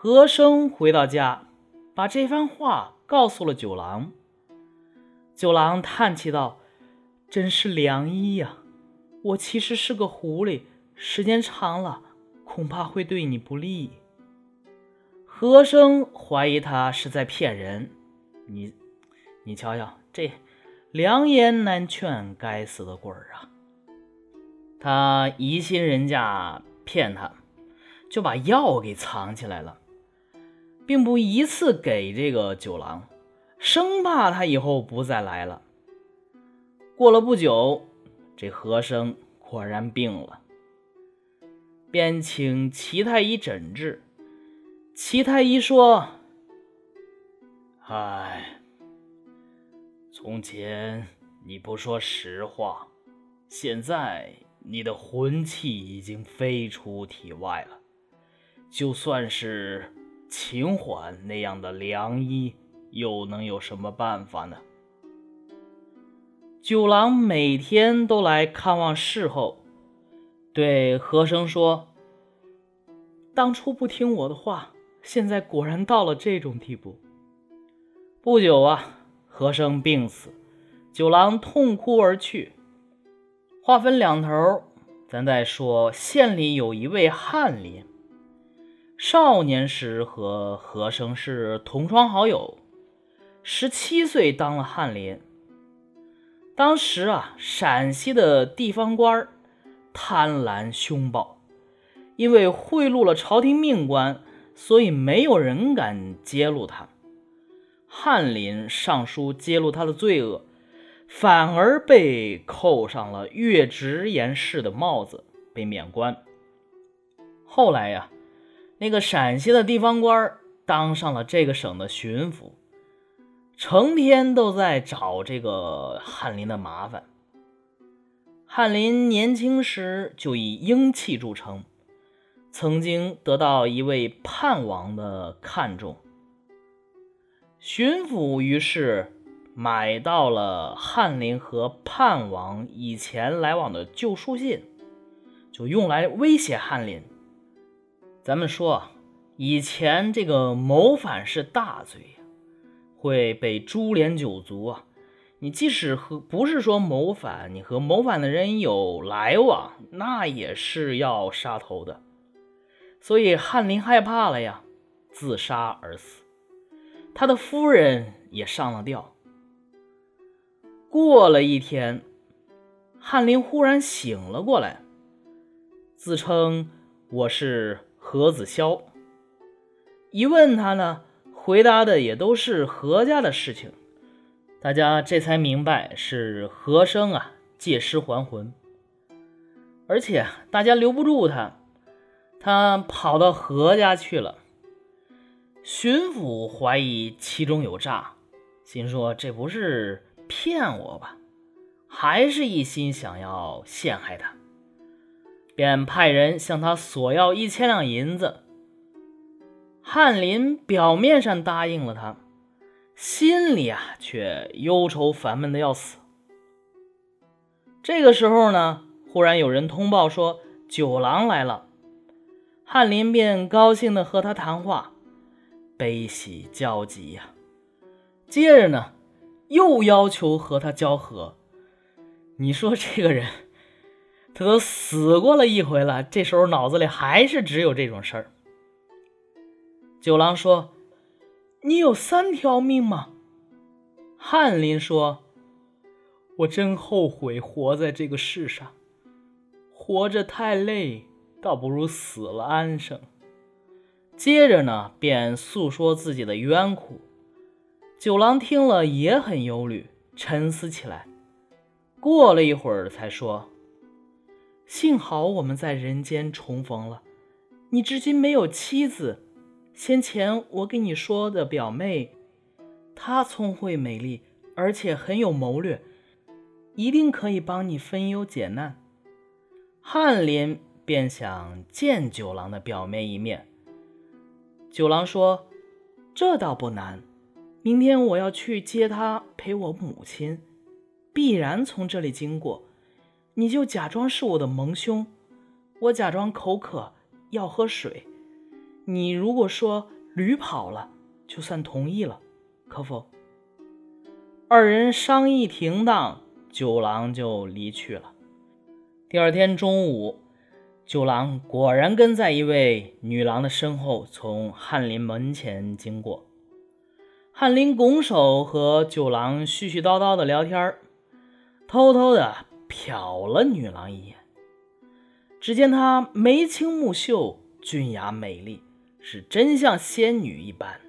和生回到家，把这番话告诉了九郎。九郎叹气道：“真是良医呀！我其实是个狐狸，时间长了，恐怕会对你不利。”和生怀疑他是在骗人。你，你瞧瞧，这良言难劝，该死的鬼儿啊！他疑心人家骗他，就把药给藏起来了，并不一次给这个九郎，生怕他以后不再来了。过了不久，这和珅果然病了，便请齐太医诊治。齐太医说：“唉，从前你不说实话，现在……”你的魂气已经飞出体外了，就算是秦缓那样的良医，又能有什么办法呢？九郎每天都来看望侍候，对和珅说：“当初不听我的话，现在果然到了这种地步。”不久啊，和珅病死，九郎痛哭而去。话分两头，咱再说县里有一位翰林，少年时和和珅是同窗好友，十七岁当了翰林。当时啊，陕西的地方官贪婪凶暴，因为贿赂了朝廷命官，所以没有人敢揭露他。翰林上书揭露他的罪恶。反而被扣上了越直言事的帽子，被免官。后来呀，那个陕西的地方官当上了这个省的巡抚，成天都在找这个翰林的麻烦。翰林年轻时就以英气著称，曾经得到一位叛王的看重。巡抚于是。买到了翰林和叛王以前来往的旧书信，就用来威胁翰林。咱们说啊，以前这个谋反是大罪呀，会被株连九族啊。你即使和不是说谋反，你和谋反的人有来往，那也是要杀头的。所以翰林害怕了呀，自杀而死。他的夫人也上了吊。过了一天，翰林忽然醒了过来，自称我是何子潇。一问他呢，回答的也都是何家的事情。大家这才明白是何生啊借尸还魂，而且大家留不住他，他跑到何家去了。巡抚怀疑其中有诈，心说这不是。骗我吧，还是一心想要陷害他，便派人向他索要一千两银子。翰林表面上答应了他，心里啊却忧愁烦闷的要死。这个时候呢，忽然有人通报说九郎来了，翰林便高兴的和他谈话，悲喜交集呀。接着呢。又要求和他交合，你说这个人，他都死过了一回了，这时候脑子里还是只有这种事儿。九郎说：“你有三条命吗？”翰林说：“我真后悔活在这个世上，活着太累，倒不如死了安生。”接着呢，便诉说自己的冤苦。九郎听了也很忧虑，沉思起来。过了一会儿，才说：“幸好我们在人间重逢了。你至今没有妻子，先前我给你说的表妹，她聪慧美丽，而且很有谋略，一定可以帮你分忧解难。”翰林便想见九郎的表妹一面。九郎说：“这倒不难。”明天我要去接她陪我母亲，必然从这里经过。你就假装是我的蒙兄，我假装口渴要喝水，你如果说驴跑了，就算同意了，可否？”二人商议停当，九郎就离去了。第二天中午，九郎果然跟在一位女郎的身后，从翰林门前经过。翰林拱手和九郎絮絮叨叨的聊天偷偷的瞟了女郎一眼。只见她眉清目秀，俊雅美丽，是真像仙女一般。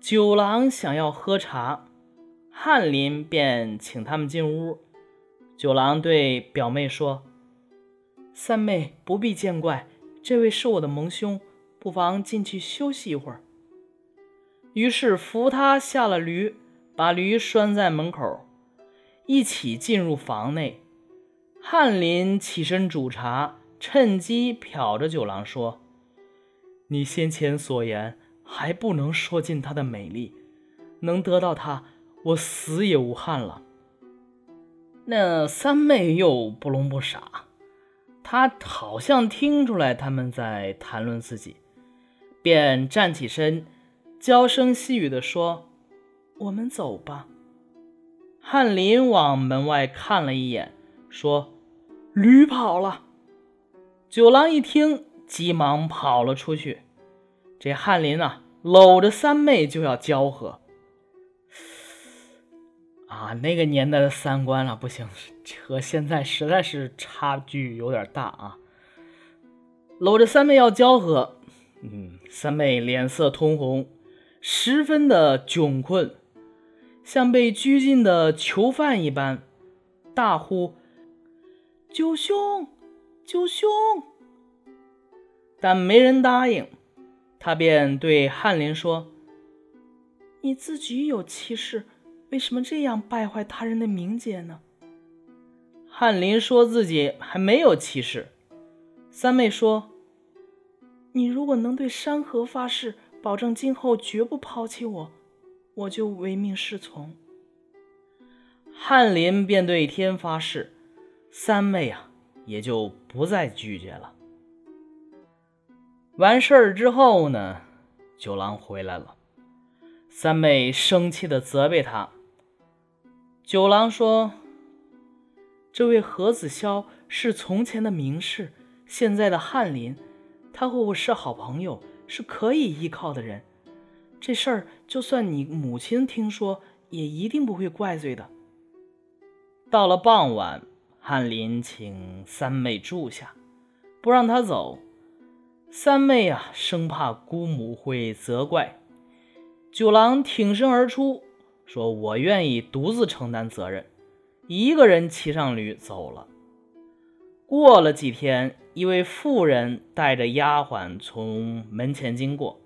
九郎想要喝茶。翰林便请他们进屋。九郎对表妹说：“三妹不必见怪，这位是我的盟兄，不妨进去休息一会儿。”于是扶他下了驴，把驴拴在门口，一起进入房内。翰林起身煮茶，趁机瞟着九郎说：“你先前所言还不能说尽她的美丽，能得到她。”我死也无憾了。那三妹又不聋不傻，她好像听出来他们在谈论自己，便站起身，娇声细语地说：“我们走吧。”翰林往门外看了一眼，说：“驴跑了。”九郎一听，急忙跑了出去。这翰林啊，搂着三妹就要交合。啊，那个年代的三观了，不行，和现在实在是差距有点大啊。搂着三妹要交合，嗯，三妹脸色通红，十分的窘困，像被拘禁的囚犯一般，大呼：“九兄，九兄！”但没人答应，他便对翰林说：“你自己有妻室。”为什么这样败坏他人的名节呢？翰林说自己还没有妻室。三妹说：“你如果能对山河发誓，保证今后绝不抛弃我，我就唯命是从。”翰林便对天发誓，三妹啊也就不再拒绝了。完事儿之后呢，九郎回来了，三妹生气的责备他。九郎说：“这位何子潇是从前的名士，现在的翰林，他和我是好朋友，是可以依靠的人。这事儿就算你母亲听说，也一定不会怪罪的。”到了傍晚，翰林请三妹住下，不让她走。三妹啊，生怕姑母会责怪。九郎挺身而出。说：“我愿意独自承担责任，一个人骑上驴走了。”过了几天，一位妇人带着丫鬟从门前经过。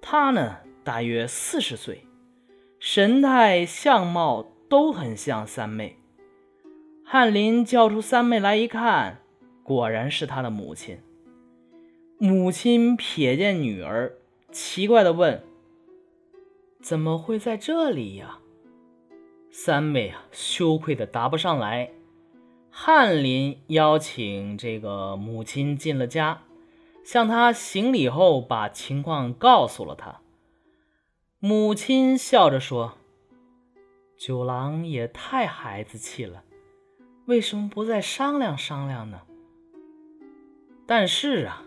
她呢，大约四十岁，神态相貌都很像三妹。翰林叫出三妹来一看，果然是他的母亲。母亲瞥见女儿，奇怪的问。怎么会在这里呀？三妹啊，羞愧的答不上来。翰林邀请这个母亲进了家，向她行礼后，把情况告诉了她。母亲笑着说：“九郎也太孩子气了，为什么不再商量商量呢？”但是啊，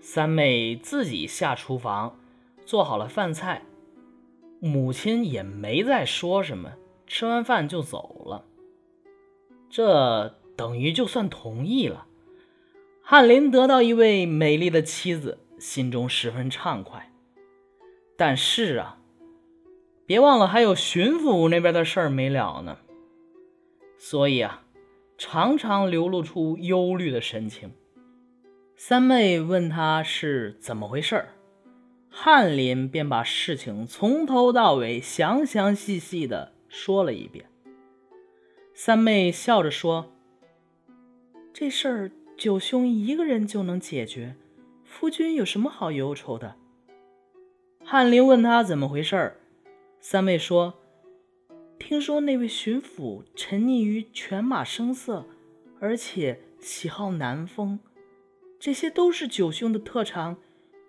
三妹自己下厨房做好了饭菜。母亲也没再说什么，吃完饭就走了。这等于就算同意了。翰林得到一位美丽的妻子，心中十分畅快。但是啊，别忘了还有巡抚那边的事儿没了呢。所以啊，常常流露出忧虑的神情。三妹问他是怎么回事儿。翰林便把事情从头到尾详详细细的说了一遍。三妹笑着说：“这事儿九兄一个人就能解决，夫君有什么好忧愁的？”翰林问他怎么回事儿，三妹说：“听说那位巡抚沉溺于犬马声色，而且喜好南风，这些都是九兄的特长。”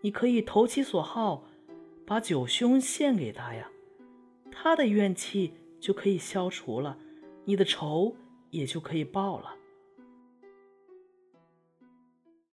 你可以投其所好，把九兄献给他呀，他的怨气就可以消除了，你的仇也就可以报了。